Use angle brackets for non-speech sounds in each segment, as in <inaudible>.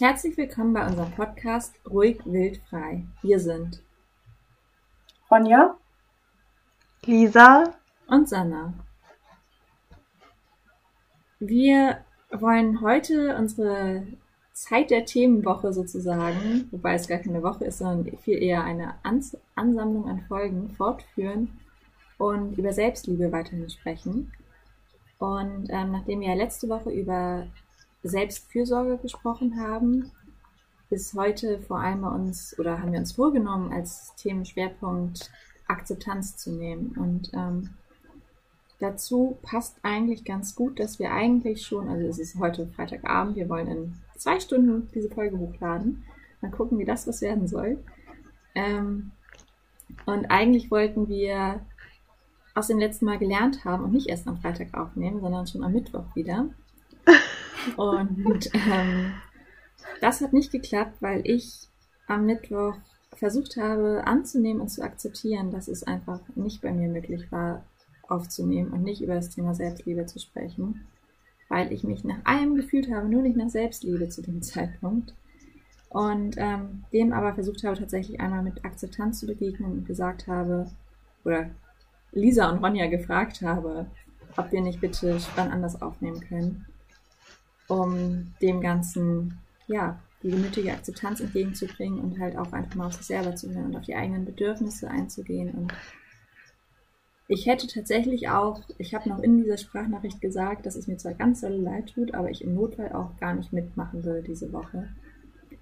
Herzlich willkommen bei unserem Podcast Ruhig, wild, frei. Wir sind Ronja, Lisa und Sanna. Wir wollen heute unsere Zeit der Themenwoche sozusagen, wobei es gar keine Woche ist, sondern viel eher eine Ans Ansammlung an Folgen fortführen und über Selbstliebe weiterhin sprechen. Und ähm, nachdem wir ja letzte Woche über Selbstfürsorge gesprochen haben, ist heute vor allem bei uns oder haben wir uns vorgenommen, als Themenschwerpunkt Akzeptanz zu nehmen. Und ähm, dazu passt eigentlich ganz gut, dass wir eigentlich schon, also es ist heute Freitagabend, wir wollen in zwei Stunden diese Folge hochladen. Mal gucken, wie das was werden soll. Ähm, und eigentlich wollten wir aus dem letzten Mal gelernt haben und nicht erst am Freitag aufnehmen, sondern schon am Mittwoch wieder. Und ähm, das hat nicht geklappt, weil ich am Mittwoch versucht habe anzunehmen und zu akzeptieren, dass es einfach nicht bei mir möglich war, aufzunehmen und nicht über das Thema Selbstliebe zu sprechen, weil ich mich nach allem gefühlt habe, nur nicht nach Selbstliebe zu dem <laughs> Zeitpunkt. Und ähm, dem aber versucht habe, tatsächlich einmal mit Akzeptanz zu begegnen und gesagt habe, oder Lisa und Ronja gefragt habe, ob wir nicht bitte wann anders aufnehmen können um dem Ganzen, ja, die nötige Akzeptanz entgegenzubringen und halt auch einfach mal auf sich selber zu hören und auf die eigenen Bedürfnisse einzugehen. Und ich hätte tatsächlich auch, ich habe noch in dieser Sprachnachricht gesagt, dass es mir zwar ganz doll leid tut, aber ich im Notfall auch gar nicht mitmachen will diese Woche.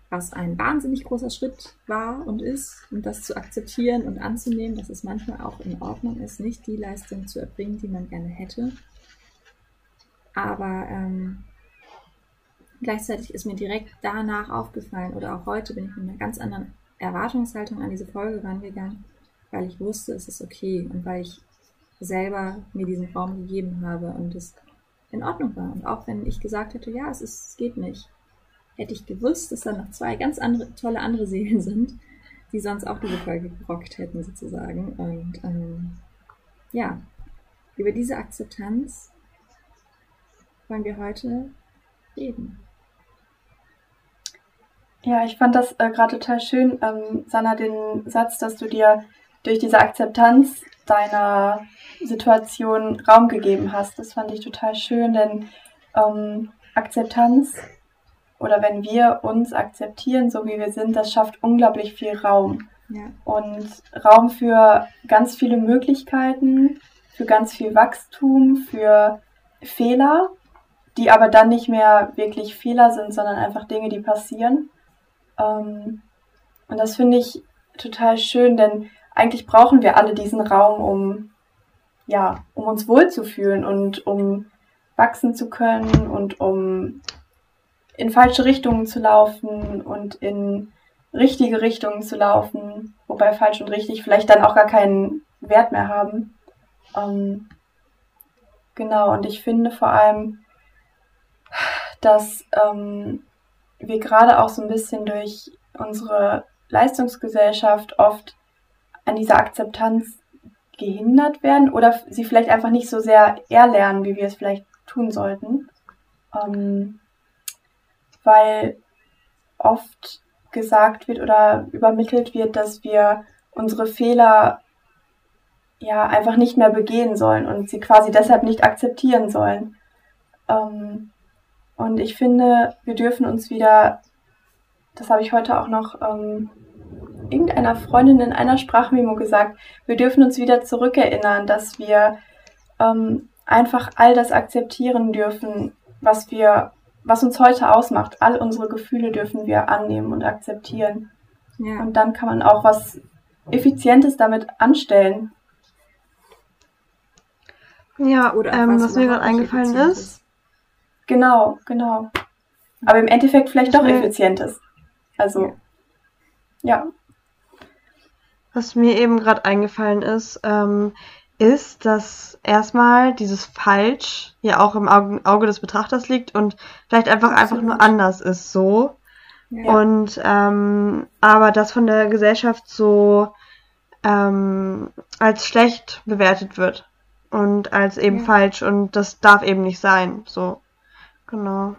Was ein wahnsinnig großer Schritt war und ist, und das zu akzeptieren und anzunehmen, dass es manchmal auch in Ordnung ist, nicht die Leistung zu erbringen, die man gerne hätte. Aber ähm, Gleichzeitig ist mir direkt danach aufgefallen oder auch heute bin ich mit einer ganz anderen Erwartungshaltung an diese Folge rangegangen, weil ich wusste, es ist okay und weil ich selber mir diesen Raum gegeben habe und es in Ordnung war. Und auch wenn ich gesagt hätte, ja, es, ist, es geht nicht, hätte ich gewusst, dass da noch zwei ganz andere, tolle andere Seelen sind, die sonst auch diese Folge gerockt hätten sozusagen. Und ähm, ja, über diese Akzeptanz wollen wir heute reden. Ja, ich fand das äh, gerade total schön, ähm, Sanna, den Satz, dass du dir durch diese Akzeptanz deiner Situation Raum gegeben hast. Das fand ich total schön, denn ähm, Akzeptanz oder wenn wir uns akzeptieren, so wie wir sind, das schafft unglaublich viel Raum. Ja. Und Raum für ganz viele Möglichkeiten, für ganz viel Wachstum, für Fehler, die aber dann nicht mehr wirklich Fehler sind, sondern einfach Dinge, die passieren. Ähm, und das finde ich total schön, denn eigentlich brauchen wir alle diesen Raum, um, ja, um uns wohlzufühlen und um wachsen zu können und um in falsche Richtungen zu laufen und in richtige Richtungen zu laufen, wobei falsch und richtig vielleicht dann auch gar keinen Wert mehr haben. Ähm, genau, und ich finde vor allem, dass ähm, wir gerade auch so ein bisschen durch unsere Leistungsgesellschaft oft an dieser Akzeptanz gehindert werden oder sie vielleicht einfach nicht so sehr erlernen, wie wir es vielleicht tun sollten. Ähm, weil oft gesagt wird oder übermittelt wird, dass wir unsere Fehler ja einfach nicht mehr begehen sollen und sie quasi deshalb nicht akzeptieren sollen. Ähm, und ich finde, wir dürfen uns wieder, das habe ich heute auch noch ähm, irgendeiner Freundin in einer Sprachmemo gesagt, wir dürfen uns wieder zurückerinnern, dass wir ähm, einfach all das akzeptieren dürfen, was wir, was uns heute ausmacht. All unsere Gefühle dürfen wir annehmen und akzeptieren. Ja. Und dann kann man auch was Effizientes damit anstellen. Ja, oder ähm, was mir gerade eingefallen ist, Genau, genau. Aber im Endeffekt vielleicht doch effizientes. Also, ja. Was mir eben gerade eingefallen ist, ähm, ist, dass erstmal dieses Falsch ja auch im Auge, Auge des Betrachters liegt und vielleicht einfach Absolut. einfach nur anders ist so. Ja. Und ähm, aber das von der Gesellschaft so ähm, als schlecht bewertet wird und als eben ja. falsch und das darf eben nicht sein. So. Genau.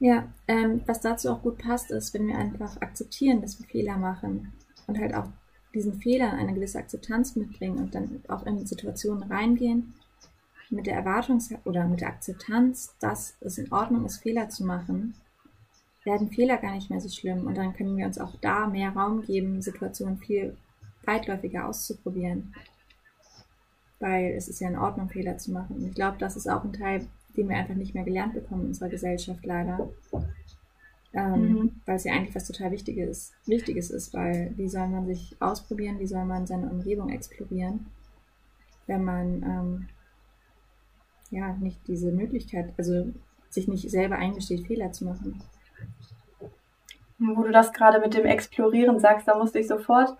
Ja, ähm, was dazu auch gut passt, ist, wenn wir einfach akzeptieren, dass wir Fehler machen und halt auch diesen Fehlern eine gewisse Akzeptanz mitbringen und dann auch in Situationen reingehen mit der Erwartung oder mit der Akzeptanz, dass es in Ordnung ist, Fehler zu machen, werden Fehler gar nicht mehr so schlimm und dann können wir uns auch da mehr Raum geben, Situationen viel weitläufiger auszuprobieren. Weil es ist ja in Ordnung, Fehler zu machen. Und ich glaube, das ist auch ein Teil, den wir einfach nicht mehr gelernt bekommen in unserer Gesellschaft leider. Ähm, mhm. Weil es ja eigentlich was total Wichtiges, Wichtiges ist, weil wie soll man sich ausprobieren, wie soll man seine Umgebung explorieren, wenn man ähm, ja nicht diese Möglichkeit, also sich nicht selber eingesteht, Fehler zu machen. Wo du das gerade mit dem Explorieren sagst, da musste ich sofort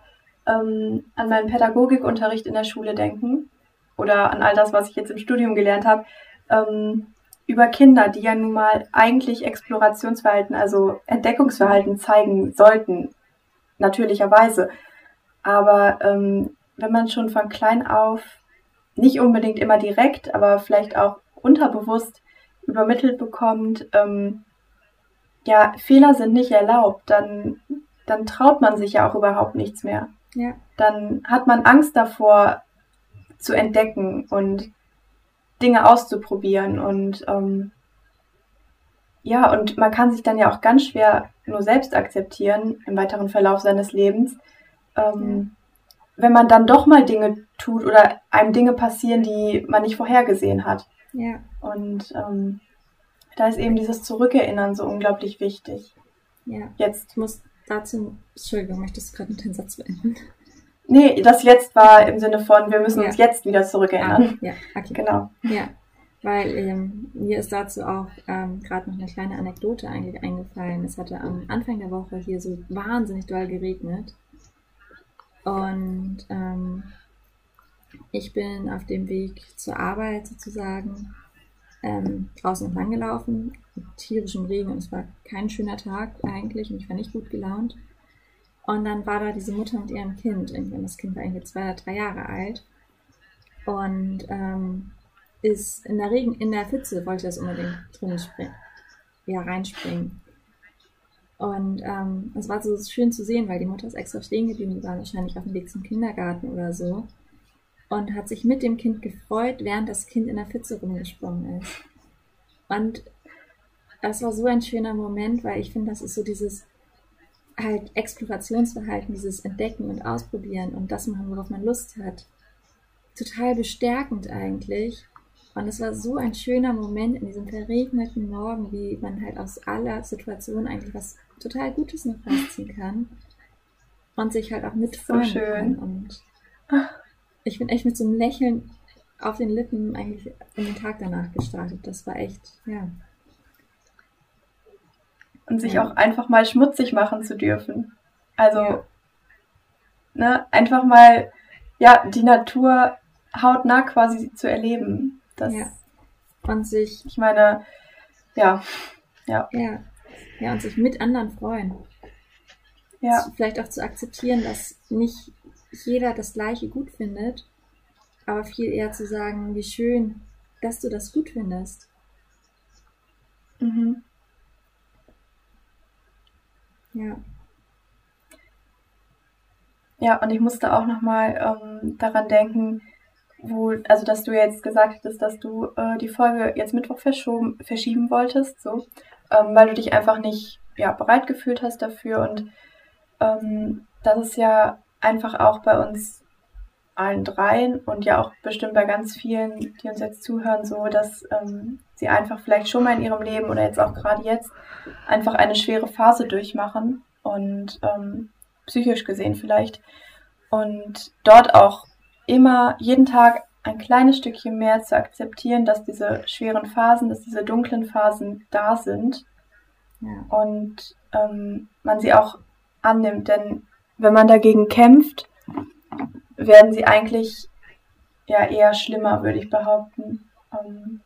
ähm, an meinen Pädagogikunterricht in der Schule denken oder an all das, was ich jetzt im Studium gelernt habe, ähm, über Kinder, die ja nun mal eigentlich Explorationsverhalten, also Entdeckungsverhalten zeigen sollten, natürlicherweise. Aber ähm, wenn man schon von klein auf nicht unbedingt immer direkt, aber vielleicht auch unterbewusst übermittelt bekommt, ähm, ja, Fehler sind nicht erlaubt, dann, dann traut man sich ja auch überhaupt nichts mehr. Ja. Dann hat man Angst davor zu entdecken und Dinge auszuprobieren und ähm, ja, und man kann sich dann ja auch ganz schwer nur selbst akzeptieren im weiteren Verlauf seines Lebens, ähm, ja. wenn man dann doch mal Dinge tut oder einem Dinge passieren, die man nicht vorhergesehen hat. Ja. Und ähm, da ist eben dieses Zurückerinnern so unglaublich wichtig. Ja. Jetzt. Ich muss dazu, Entschuldigung, möchtest du gerade den Satz beenden? Nee, das jetzt war im Sinne von, wir müssen ja. uns jetzt wieder zurückerinnern. Ah, ja, okay. Genau. Ja, weil ähm, mir ist dazu auch ähm, gerade noch eine kleine Anekdote eigentlich eingefallen. Es hatte am Anfang der Woche hier so wahnsinnig doll geregnet. Und ähm, ich bin auf dem Weg zur Arbeit sozusagen ähm, draußen entlang gelaufen, mit tierischem Regen und es war kein schöner Tag eigentlich und ich war nicht gut gelaunt. Und dann war da diese Mutter mit ihrem Kind. Irgendwann das Kind war irgendwie zwei oder drei Jahre alt. Und ähm, ist in der Regen, in der Pfütze wollte das unbedingt drin springen. Ja, reinspringen. Und ähm, es war so schön zu sehen, weil die Mutter ist extra stehen geblieben, die war wahrscheinlich auf dem Weg zum Kindergarten oder so. Und hat sich mit dem Kind gefreut, während das Kind in der Pfütze rumgesprungen ist. Und das war so ein schöner Moment, weil ich finde, das ist so dieses halt Explorationsverhalten, dieses Entdecken und Ausprobieren und das machen, worauf man Lust hat. Total bestärkend eigentlich. Und es war so ein schöner Moment in diesem verregneten Morgen, wie man halt aus aller Situation eigentlich was total Gutes noch rausziehen kann. Und sich halt auch mitfreuen so kann. Und ich bin echt mit so einem Lächeln auf den Lippen eigentlich in den Tag danach gestartet. Das war echt, ja, und sich auch einfach mal schmutzig machen zu dürfen. Also, ja. ne, einfach mal, ja, die Natur hautnah quasi zu erleben. Das, ja. Und sich. Ich meine, ja, ja. Ja. Ja, und sich mit anderen freuen. Ja. Vielleicht auch zu akzeptieren, dass nicht jeder das Gleiche gut findet, aber viel eher zu sagen, wie schön, dass du das gut findest. Mhm. Ja. Ja, und ich musste auch nochmal ähm, daran denken, wo, also dass du jetzt gesagt hattest, dass du äh, die Folge jetzt Mittwoch verschoben, verschieben wolltest, so, ähm, weil du dich einfach nicht ja, bereit gefühlt hast dafür. Und ähm, das ist ja einfach auch bei uns allen dreien und ja auch bestimmt bei ganz vielen, die uns jetzt zuhören, so, dass ähm, sie einfach vielleicht schon mal in ihrem Leben oder jetzt auch gerade jetzt einfach eine schwere Phase durchmachen und ähm, psychisch gesehen vielleicht und dort auch immer jeden Tag ein kleines Stückchen mehr zu akzeptieren, dass diese schweren Phasen, dass diese dunklen Phasen da sind ja. und ähm, man sie auch annimmt, denn wenn man dagegen kämpft, werden sie eigentlich ja eher schlimmer, würde ich behaupten. Ähm,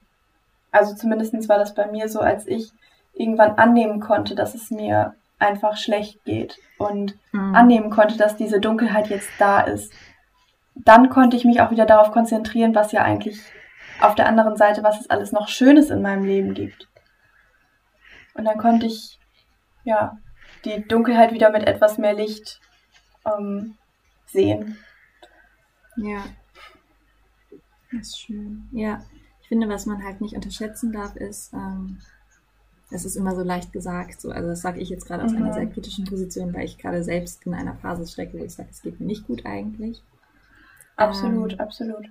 also zumindest war das bei mir so, als ich irgendwann annehmen konnte, dass es mir einfach schlecht geht und mhm. annehmen konnte, dass diese Dunkelheit jetzt da ist. Dann konnte ich mich auch wieder darauf konzentrieren, was ja eigentlich auf der anderen Seite, was es alles noch Schönes in meinem Leben gibt. Und dann konnte ich, ja, die Dunkelheit wieder mit etwas mehr Licht ähm, sehen. Ja. Das ist schön. Ja. Ich finde, was man halt nicht unterschätzen darf, ist, ähm, es ist immer so leicht gesagt, so, also das sage ich jetzt gerade aus mhm. einer sehr kritischen Position, weil ich gerade selbst in einer Phase strecke, wo ich sage, es geht mir nicht gut eigentlich. Absolut, ähm, absolut.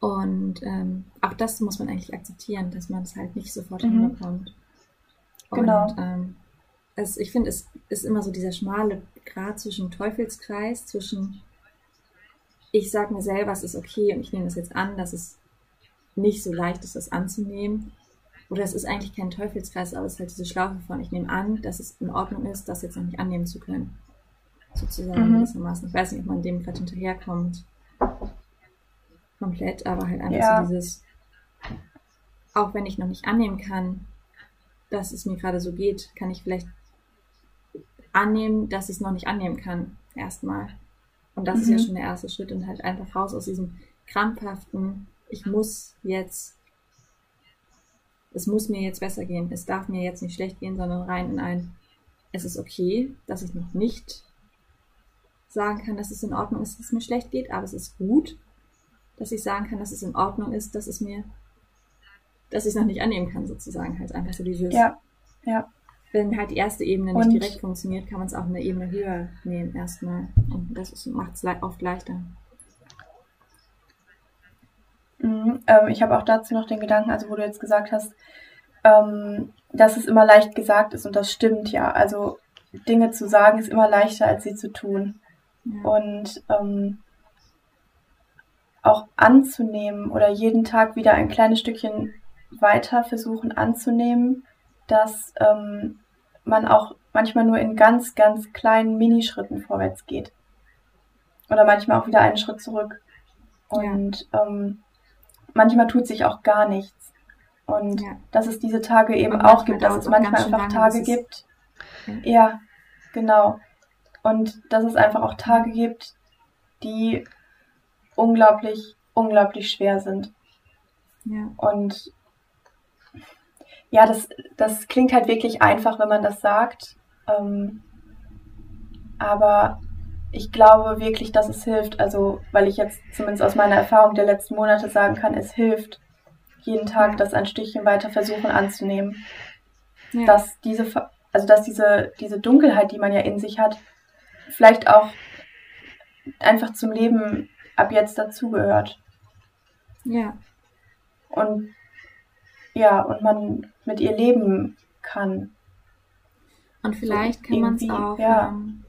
Und ähm, auch das muss man eigentlich akzeptieren, dass man es halt nicht sofort mhm. hinbekommt. Genau. Und ähm, es, ich finde, es ist immer so dieser schmale Grad zwischen Teufelskreis, zwischen ich sage mir selber, es ist okay und ich nehme es jetzt an, dass es nicht so leicht ist, das anzunehmen. Oder es ist eigentlich kein Teufelskreis, aber es ist halt diese Schlaufe von, ich nehme an, dass es in Ordnung ist, das jetzt noch nicht annehmen zu können. Sozusagen mhm. gewissermaßen. Ich weiß nicht, ob man dem gerade hinterherkommt. Komplett, aber halt einfach ja. so dieses, auch wenn ich noch nicht annehmen kann, dass es mir gerade so geht, kann ich vielleicht annehmen, dass ich es noch nicht annehmen kann. Erstmal. Und das mhm. ist ja mhm. schon der erste Schritt und halt einfach raus aus diesem krampfhaften, ich muss jetzt, es muss mir jetzt besser gehen, es darf mir jetzt nicht schlecht gehen, sondern rein in ein, es ist okay, dass ich noch nicht sagen kann, dass es in Ordnung ist, dass es mir schlecht geht, aber es ist gut, dass ich sagen kann, dass es in Ordnung ist, dass es mir, dass ich es noch nicht annehmen kann, sozusagen. Halt einfach so dieses. Ja, ja. Wenn halt die erste Ebene nicht Und direkt funktioniert, kann man es auch eine Ebene höher nehmen erstmal. Und das macht es oft leichter. Mhm, ähm, ich habe auch dazu noch den Gedanken, also wo du jetzt gesagt hast, ähm, dass es immer leicht gesagt ist und das stimmt ja. Also Dinge zu sagen ist immer leichter, als sie zu tun. Ja. Und ähm, auch anzunehmen oder jeden Tag wieder ein kleines Stückchen weiter versuchen anzunehmen, dass ähm, man auch manchmal nur in ganz, ganz kleinen Minischritten vorwärts geht. Oder manchmal auch wieder einen Schritt zurück. Und ja. ähm, manchmal tut sich auch gar nichts. Und ja. dass es diese Tage eben auch gibt, dass es manchmal einfach Tage gibt. Ja. ja, genau. Und dass es einfach auch Tage gibt, die unglaublich, unglaublich schwer sind. Ja. Und ja, das, das klingt halt wirklich einfach, wenn man das sagt. Ähm, aber ich glaube wirklich, dass es hilft. Also, weil ich jetzt zumindest aus meiner Erfahrung der letzten Monate sagen kann, es hilft, jeden Tag das ein Stückchen weiter versuchen anzunehmen. Ja. Dass diese, also dass diese, diese Dunkelheit, die man ja in sich hat, vielleicht auch einfach zum Leben ab jetzt dazugehört. Ja. Und ja, und man mit ihr leben kann. Und vielleicht kann man es auch. Ja. Ähm,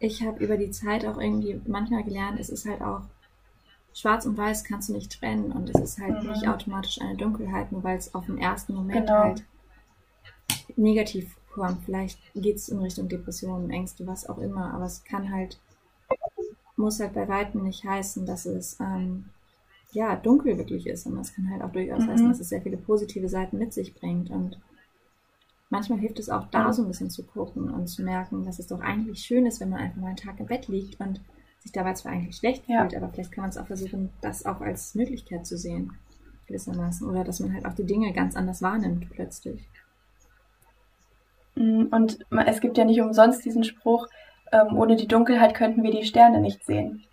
ich habe über die Zeit auch irgendwie manchmal gelernt, es ist halt auch schwarz und weiß kannst du nicht trennen und es ist halt mhm. nicht automatisch eine Dunkelheit, nur weil es auf den ersten Moment genau. halt negativ kommt. Vielleicht geht es in Richtung Depressionen, Ängste, was auch immer, aber es kann halt muss halt bei weitem nicht heißen, dass es ähm, ja dunkel wirklich ist. Und das kann halt auch durchaus mhm. heißen, dass es sehr viele positive Seiten mit sich bringt. Und manchmal hilft es auch da so ein bisschen zu gucken und zu merken, dass es doch eigentlich schön ist, wenn man einfach mal einen Tag im Bett liegt und sich dabei zwar eigentlich schlecht ja. fühlt, aber vielleicht kann man es auch versuchen, das auch als Möglichkeit zu sehen, gewissermaßen. Oder dass man halt auch die Dinge ganz anders wahrnimmt plötzlich. Mm, und es gibt ja nicht umsonst diesen Spruch, ähm, ohne die Dunkelheit könnten wir die Sterne nicht sehen.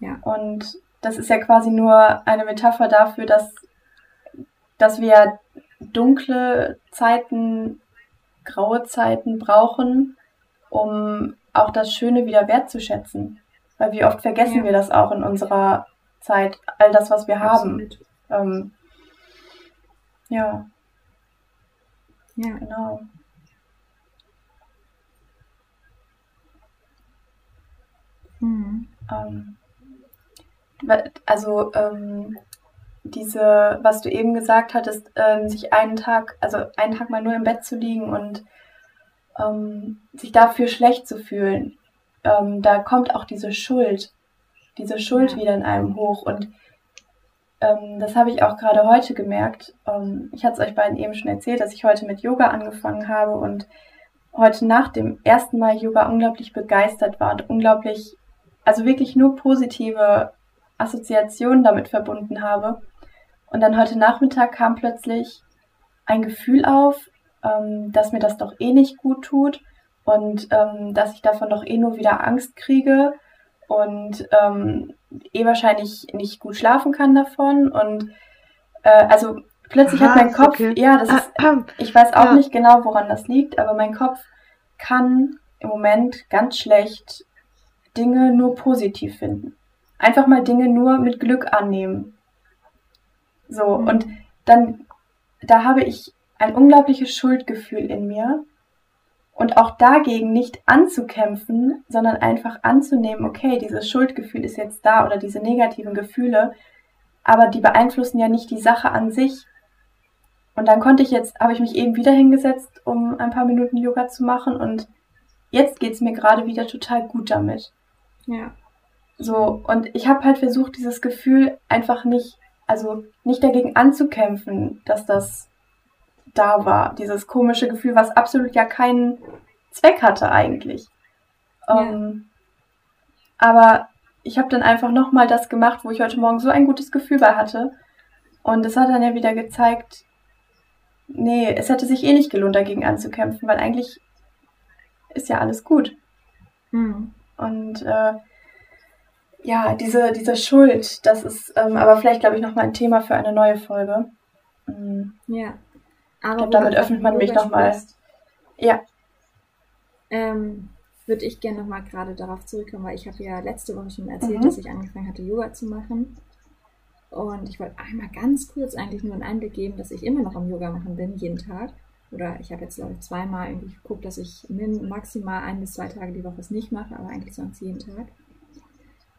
Ja. Und das ist ja quasi nur eine Metapher dafür, dass, dass wir dunkle Zeiten, graue Zeiten brauchen, um auch das Schöne wieder wertzuschätzen. Weil wie oft vergessen ja. wir das auch in unserer Zeit, all das, was wir Absolut. haben. Ähm, ja. Ja. Genau. Mhm. Ähm, also ähm, diese, was du eben gesagt hattest, ähm, sich einen Tag, also einen Tag mal nur im Bett zu liegen und ähm, sich dafür schlecht zu fühlen, ähm, da kommt auch diese Schuld, diese Schuld wieder in einem hoch und ähm, das habe ich auch gerade heute gemerkt. Ähm, ich hatte es euch beiden eben schon erzählt, dass ich heute mit Yoga angefangen habe und heute nach dem ersten Mal Yoga unglaublich begeistert war und unglaublich also wirklich nur positive Assoziationen damit verbunden habe. Und dann heute Nachmittag kam plötzlich, ein Gefühl auf, ähm, dass mir das doch eh nicht gut tut und ähm, dass ich davon doch eh nur wieder Angst kriege und ähm, eh wahrscheinlich nicht gut schlafen kann davon und äh, also plötzlich Aha, hat mein Kopf, okay. ja, das ist, ich weiß auch ja. nicht genau, woran das liegt, aber mein Kopf kann im Moment ganz schlecht Dinge nur positiv finden. Einfach mal Dinge nur mit Glück annehmen. So, mhm. und dann, da habe ich ein unglaubliches Schuldgefühl in mir. Und auch dagegen nicht anzukämpfen, sondern einfach anzunehmen, okay, dieses Schuldgefühl ist jetzt da oder diese negativen Gefühle, aber die beeinflussen ja nicht die Sache an sich. Und dann konnte ich jetzt, habe ich mich eben wieder hingesetzt, um ein paar Minuten Yoga zu machen und jetzt geht es mir gerade wieder total gut damit. Ja. So, und ich habe halt versucht, dieses Gefühl einfach nicht, also nicht dagegen anzukämpfen, dass das da war. Dieses komische Gefühl, was absolut ja keinen Zweck hatte eigentlich. Ja. Ähm, aber ich habe dann einfach nochmal das gemacht, wo ich heute Morgen so ein gutes Gefühl bei hatte. Und es hat dann ja wieder gezeigt, nee, es hätte sich eh nicht gelohnt, dagegen anzukämpfen, weil eigentlich ist ja alles gut. Mhm. Und äh, ja, diese, diese Schuld, das ist ähm, aber vielleicht, glaube ich, nochmal ein Thema für eine neue Folge. Mhm. Ja. Aber ich glaube, damit öffnet man mich nochmal. Ja. Ähm, würde ich gerne nochmal gerade darauf zurückkommen, weil ich habe ja letzte Woche schon erzählt, mhm. dass ich angefangen hatte, Yoga zu machen. Und ich wollte einmal ganz kurz eigentlich nur einen Einblick geben, dass ich immer noch am Yoga machen bin, jeden Tag. Oder ich habe jetzt, glaube ich, zweimal irgendwie geguckt, dass ich maximal ein bis zwei Tage die Woche es nicht mache, aber eigentlich sonst jeden Tag.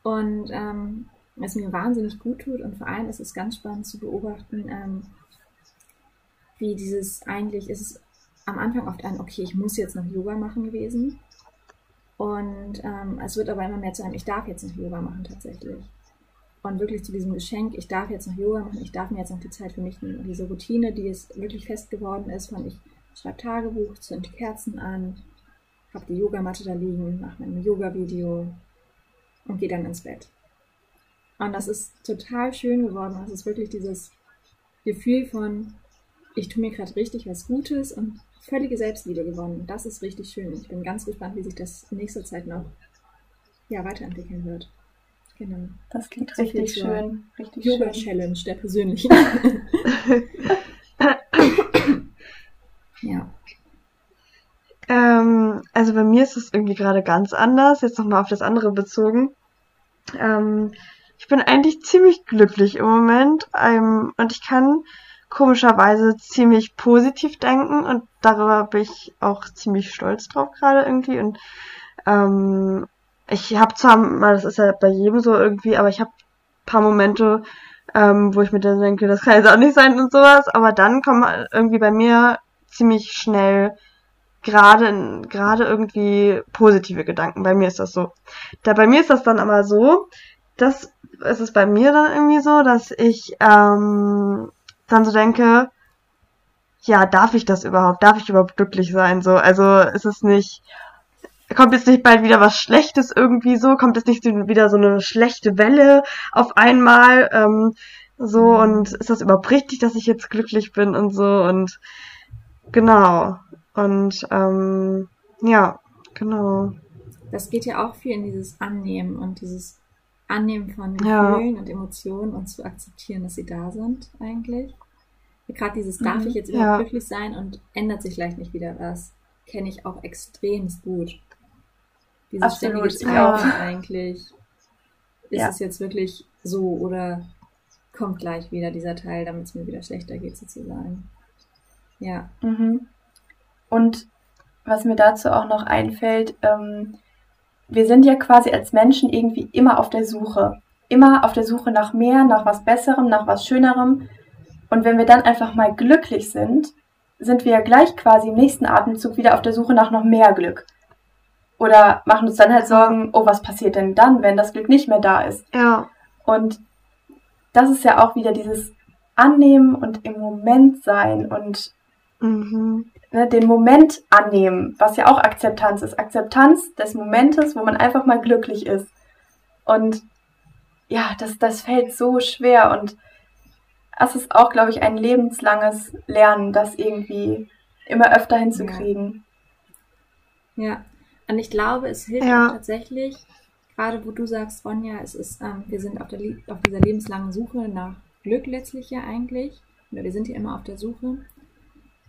Und ähm, was mir wahnsinnig gut tut und vor allem ist es ganz spannend zu beobachten, ähm, wie dieses eigentlich ist es am Anfang oft ein, okay, ich muss jetzt noch Yoga machen gewesen. Und ähm, es wird aber immer mehr zu einem, ich darf jetzt noch Yoga machen tatsächlich. Und wirklich zu diesem Geschenk, ich darf jetzt noch Yoga machen, ich darf mir jetzt noch die Zeit für mich nehmen. Und diese Routine, die es wirklich fest geworden ist, von ich schreibe Tagebuch, zünd Kerzen an, habe die Yogamatte da liegen, mache mein Yoga-Video und gehe dann ins Bett. Und das ist total schön geworden. Es ist wirklich dieses Gefühl von, ich tue mir gerade richtig was Gutes und völlige Selbstliebe gewonnen. Das ist richtig schön. Ich bin ganz gespannt, wie sich das in nächster Zeit noch ja, weiterentwickeln wird. Genau. Das klingt so richtig schön. Richtig Yoga Challenge, der persönliche. <laughs> ja. Also bei mir ist es irgendwie gerade ganz anders. Jetzt nochmal auf das andere bezogen. Ähm, ich bin eigentlich ziemlich glücklich im Moment ähm, und ich kann komischerweise ziemlich positiv denken und darüber bin ich auch ziemlich stolz drauf gerade irgendwie und ähm, ich habe zwar mal, das ist ja bei jedem so irgendwie, aber ich habe paar Momente, ähm, wo ich mir dann denke, das kann jetzt auch nicht sein und sowas, aber dann kommen irgendwie bei mir ziemlich schnell gerade gerade irgendwie positive Gedanken. Bei mir ist das so. Da bei mir ist das dann aber so, dass es ist bei mir dann irgendwie so, dass ich ähm, dann so denke, ja, darf ich das überhaupt? Darf ich überhaupt glücklich sein? So, also ist es nicht, kommt jetzt nicht bald wieder was Schlechtes irgendwie so, kommt jetzt nicht wieder so eine schlechte Welle auf einmal, ähm, so mhm. und ist das überhaupt richtig, dass ich jetzt glücklich bin und so und genau. Und ähm, ja, genau. Das geht ja auch viel in dieses Annehmen und dieses Annehmen von Gefühlen ja. und Emotionen und zu akzeptieren, dass sie da sind eigentlich. Gerade dieses, darf mhm. ich jetzt überhaupt ja. glücklich sein und ändert sich vielleicht nicht wieder was, kenne ich auch extremst gut. Dieses Absolut, ständige ja. eigentlich. Ist ja. es jetzt wirklich so oder kommt gleich wieder dieser Teil, damit es mir wieder schlechter geht sozusagen. Ja. Mhm. Und was mir dazu auch noch einfällt, ähm, wir sind ja quasi als Menschen irgendwie immer auf der Suche. Immer auf der Suche nach mehr, nach was Besserem, nach was Schönerem. Und wenn wir dann einfach mal glücklich sind, sind wir ja gleich quasi im nächsten Atemzug wieder auf der Suche nach noch mehr Glück. Oder machen uns dann halt Sorgen, oh, was passiert denn dann, wenn das Glück nicht mehr da ist? Ja. Und das ist ja auch wieder dieses Annehmen und im Moment sein und mhm. Ne, den Moment annehmen, was ja auch Akzeptanz ist. Akzeptanz des Momentes, wo man einfach mal glücklich ist. Und ja, das, das fällt so schwer und es ist auch, glaube ich, ein lebenslanges Lernen, das irgendwie immer öfter hinzukriegen. Ja. ja. Und ich glaube, es hilft ja. tatsächlich, gerade wo du sagst, Ronja, es ist, ähm, wir sind auf, der, auf dieser lebenslangen Suche nach Glück letztlich ja eigentlich, oder wir sind ja immer auf der Suche,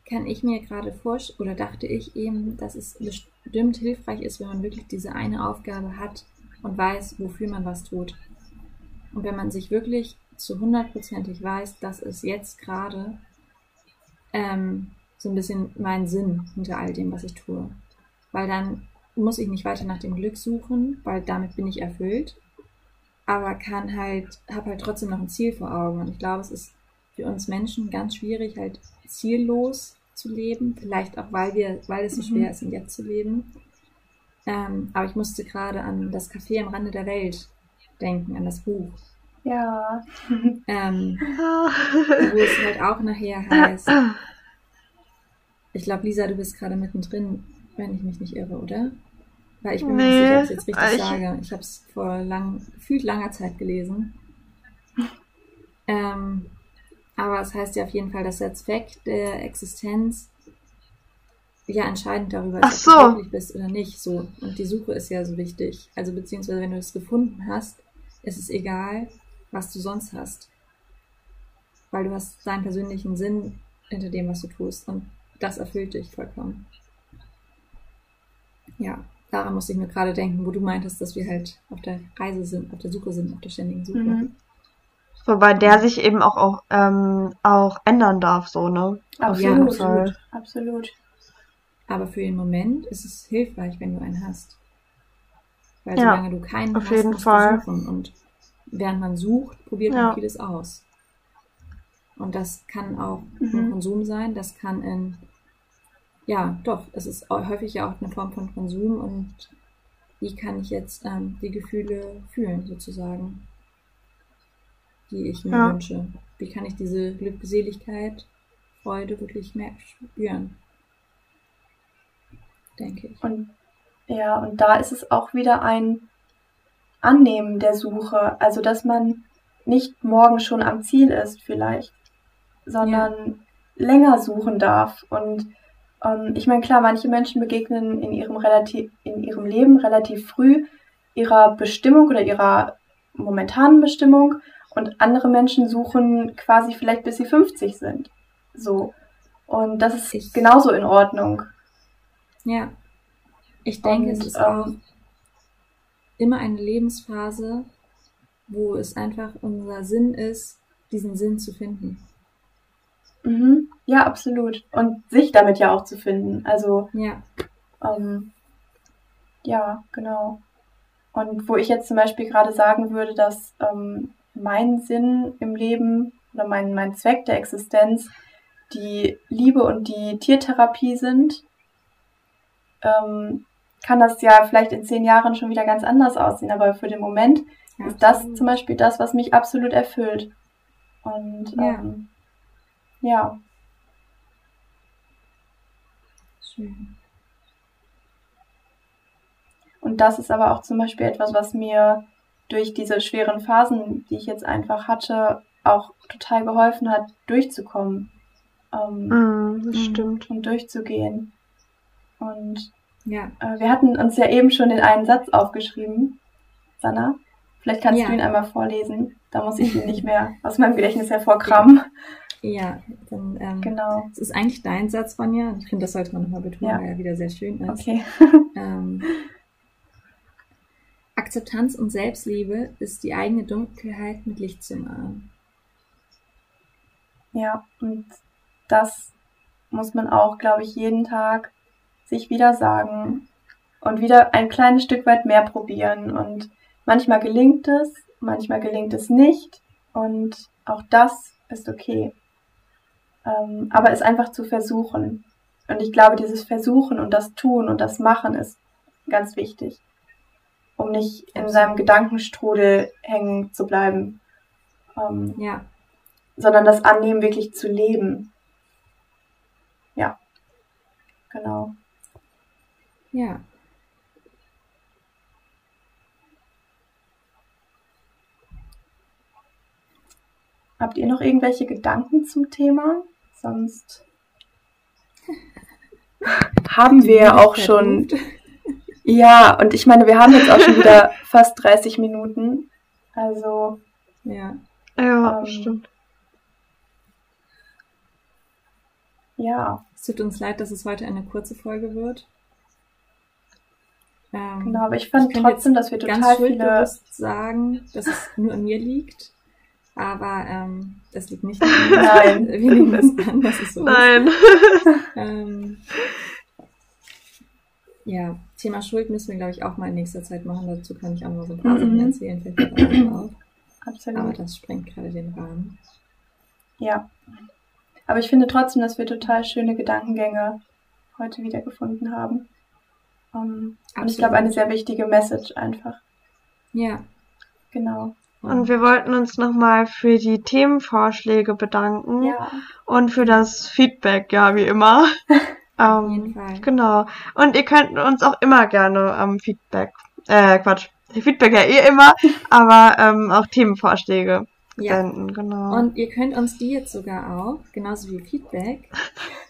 kann ich mir gerade vorstellen, oder dachte ich eben, dass es bestimmt hilfreich ist, wenn man wirklich diese eine Aufgabe hat und weiß, wofür man was tut. Und wenn man sich wirklich zu hundertprozentig weiß, das ist jetzt gerade ähm, so ein bisschen mein Sinn hinter all dem, was ich tue. Weil dann muss ich nicht weiter nach dem Glück suchen, weil damit bin ich erfüllt, aber kann halt, habe halt trotzdem noch ein Ziel vor Augen. Und ich glaube, es ist für uns Menschen ganz schwierig, halt ziellos zu leben. Vielleicht auch, weil wir, weil es so schwer mhm. ist, Jetzt zu leben. Ähm, aber ich musste gerade an das Café am Rande der Welt denken, an das Buch. Ja. Ähm, <laughs> wo es halt auch nachher heißt. Ich glaube, Lisa, du bist gerade mittendrin, wenn ich mich nicht irre, oder? Weil ich bin nee, mir nicht sicher, ob ich es jetzt richtig ich... sage. Ich habe es vor lang, gefühlt langer Zeit gelesen. Ähm, aber es heißt ja auf jeden Fall, dass der Zweck der Existenz ja entscheidend darüber ist, so. ob du glücklich bist oder nicht. So. Und die Suche ist ja so wichtig. Also beziehungsweise wenn du es gefunden hast, ist es egal, was du sonst hast. Weil du hast deinen persönlichen Sinn hinter dem, was du tust. Und das erfüllt dich vollkommen. Ja, daran musste ich mir gerade denken, wo du meintest, dass wir halt auf der Reise sind, auf der Suche sind, auf der ständigen Suche. Mhm. Wobei der sich eben auch, auch, ähm, auch ändern darf, so, ne? Absolut. Ja, absolut. Aber für den Moment ist es hilfreich, wenn du einen hast. Weil ja, solange du keinen auf hast, jeden Fall. du suchen. Und während man sucht, probiert ja. man vieles aus. Und das kann auch mhm. Konsum sein, das kann in, ja, doch, es ist häufig ja auch eine Form von Konsum und wie kann ich jetzt ähm, die Gefühle fühlen, sozusagen, die ich mir ja. wünsche. Wie kann ich diese Glückseligkeit, Freude wirklich mehr spüren? Denke ich. Und ja, und da ist es auch wieder ein Annehmen der Suche. Also, dass man nicht morgen schon am Ziel ist, vielleicht, sondern ja. länger suchen darf. Und ähm, ich meine, klar, manche Menschen begegnen in ihrem, relativ, in ihrem Leben relativ früh ihrer Bestimmung oder ihrer momentanen Bestimmung und andere Menschen suchen quasi vielleicht bis sie 50 sind. So. Und das ist ich, genauso in Ordnung. Ja. Ich denke, und, es ist ähm, auch immer eine Lebensphase, wo es einfach unser Sinn ist, diesen Sinn zu finden. Mhm. Ja, absolut. Und sich damit ja auch zu finden. Also, ja. Ähm, ja, genau. Und wo ich jetzt zum Beispiel gerade sagen würde, dass ähm, mein Sinn im Leben oder mein, mein Zweck der Existenz die Liebe und die Tiertherapie sind, ähm, kann das ja vielleicht in zehn Jahren schon wieder ganz anders aussehen. Aber für den Moment ja, ist das zum Beispiel das, was mich absolut erfüllt. Und ja. Ähm, ja. Schön. Und das ist aber auch zum Beispiel etwas, was mir durch diese schweren Phasen, die ich jetzt einfach hatte, auch total geholfen hat, durchzukommen. Ähm, mm, das stimmt. Und durchzugehen. Und ja. Äh, wir hatten uns ja eben schon den einen Satz aufgeschrieben. Sanna, vielleicht kannst ja. du ihn einmal vorlesen. Da muss ich ihn nicht <laughs> mehr aus meinem Gedächtnis hervorkramen. Ja, dann, ähm, genau. Es ist eigentlich dein Satz, Vanja. Ich finde, das sollte man nochmal betonen, ja. weil er wieder sehr schön ist. Okay. ähm, <laughs> Akzeptanz und Selbstliebe ist die eigene Dunkelheit mit Licht zu malen. Ja, und das muss man auch, glaube ich, jeden Tag sich wieder sagen und wieder ein kleines Stück weit mehr probieren. Und manchmal gelingt es, manchmal gelingt es nicht. Und auch das ist okay. Ähm, aber es einfach zu versuchen. Und ich glaube, dieses Versuchen und das Tun und das Machen ist ganz wichtig, um nicht in seinem Gedankenstrudel hängen zu bleiben. Ähm, ja. Sondern das Annehmen wirklich zu leben. Ja. Genau. Ja. habt ihr noch irgendwelche Gedanken zum Thema? Sonst <laughs> haben wir ja auch schon. Ja, und ich meine, wir haben jetzt auch schon wieder <laughs> fast 30 Minuten. Also. Ja. Ja, Ähm, stimmt. Ja, Es tut uns leid, dass es heute eine kurze Folge wird. Ähm, genau. Aber ich fand kann trotzdem, dass wir ganz total viele. schuldbewusst sagen, dass es nur an mir liegt. Aber ähm, das liegt nicht an mir. Nein. <laughs> Wir nehmen das an, dass es so Nein. ist. Ähm, ja, Thema Schuld müssen wir, glaube ich, auch mal in nächster Zeit machen. Dazu kann ich auch noch so ein paar Mhm. Sachen erzählen. Vielleicht auch auf. Aber Absolut. das sprengt gerade den Rahmen. Ja. Aber ich finde trotzdem, dass wir total schöne Gedankengänge heute wiedergefunden haben. Ähm, und ich Absolut. glaube, eine sehr wichtige Message einfach. Ja. Genau. Und wir wollten uns nochmal für die Themenvorschläge bedanken Ja. und für das Feedback, ja, wie immer. <laughs> Auf jeden Fall. genau. Und ihr könnt uns auch immer gerne ähm, Feedback, äh, Quatsch, Feedback ja eh immer, <laughs> aber ähm, auch Themenvorschläge Ja. senden, genau. Und ihr könnt uns die jetzt sogar auch, genauso wie Feedback,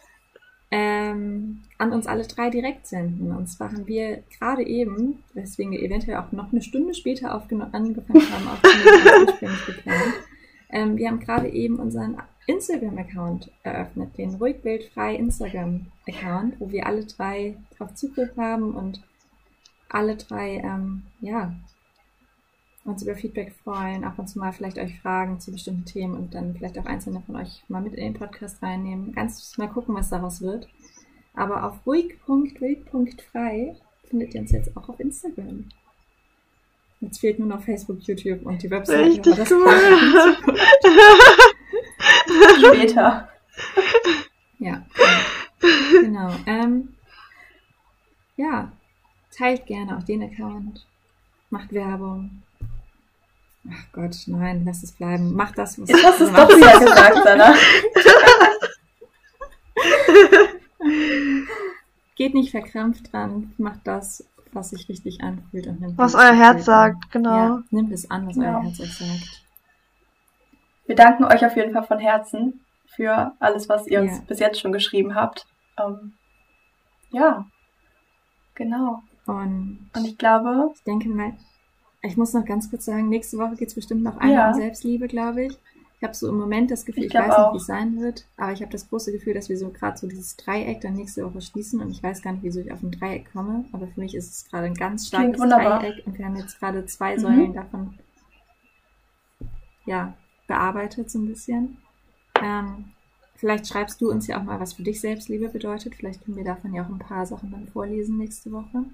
<laughs> ähm, an uns alle drei direkt senden. Und zwar haben wir gerade eben, weswegen wir eventuell auch noch eine Stunde später angefangen haben, aufzunehmen. <laughs> Ähm, wir haben gerade eben unseren Instagram-Account eröffnet, den ruhigbildfrei Instagram-Account, wo wir alle drei drauf Zugriff haben und alle drei, ähm, ja, uns über Feedback freuen, ab und zu mal vielleicht euch Fragen zu bestimmten Themen und dann vielleicht auch einzelne von euch mal mit in den Podcast reinnehmen. Ganz mal gucken, was daraus wird. Aber auf ruhig.wild.frei findet ihr uns jetzt auch auf Instagram. Jetzt fehlt nur noch Facebook, YouTube und die Website. Richtig cool. <laughs> Später. Ja, genau. Ähm, ja, teilt gerne auch den Account. Macht Werbung. Ach Gott, nein, lasst es bleiben. Macht das, was Jetzt hast du es doch wieder gesagt, Sanna. <laughs> Geht nicht verkrampft dran, macht das, was sich richtig anfühlt und nimmt Was euer Herz an. sagt, genau. Ja, nimmt es an, was Genau. euer Herz euch sagt. Wir danken euch auf jeden Fall von Herzen für alles, was ihr uns Ja. bis jetzt schon geschrieben habt. Ähm, ja, genau. Und Und ich glaube, ich denke mal, ich muss noch ganz kurz sagen, nächste Woche geht es bestimmt noch einmal Ja. um Selbstliebe, glaube ich. Ich habe so im Moment das Gefühl, Ich ich, weiß nicht, auch. wie es sein wird, aber ich habe das große Gefühl, dass wir so gerade so dieses Dreieck dann nächste Woche schließen und ich weiß gar nicht, wieso ich auf ein Dreieck komme, aber für mich ist es gerade ein ganz starkes. Dreieck und wir haben jetzt gerade zwei Mhm. Säulen davon ja, bearbeitet so ein bisschen. Ähm, vielleicht schreibst du uns ja auch mal, was für dich Selbstliebe bedeutet. Vielleicht können wir davon ja auch ein paar Sachen dann vorlesen nächste Woche.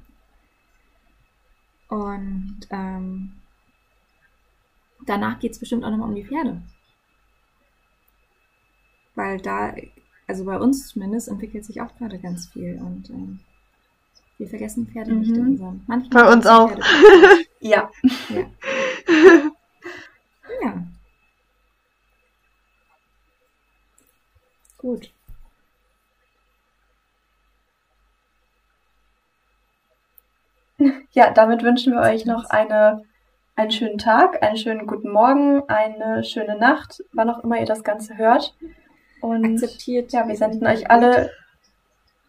Und ähm, danach geht es bestimmt auch nochmal um die Pferde. Weil da, also bei uns zumindest, entwickelt sich auch gerade ganz viel. Und ähm, wir vergessen Pferde nicht in Mhm. unserem. Manchmal Bei uns auch. <laughs> Ja, Ja. <laughs> ja. Gut. ja, damit wünschen wir euch noch eine, einen schönen Tag, einen schönen guten Morgen, eine schöne Nacht, wann auch immer ihr das Ganze hört. Und Akzeptiert. ja, wir senden euch alle,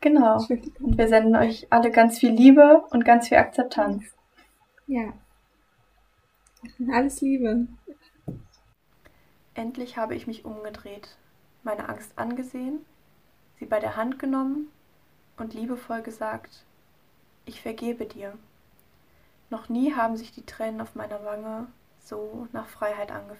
genau, und wir senden euch alle ganz viel Liebe und ganz viel Akzeptanz. Ja. Alles Liebe. Endlich habe ich mich umgedreht, meine Angst angesehen, sie bei der Hand genommen und liebevoll gesagt, ich vergebe dir. Noch nie haben sich die Tränen auf meiner Wange so nach Freiheit angefühlt.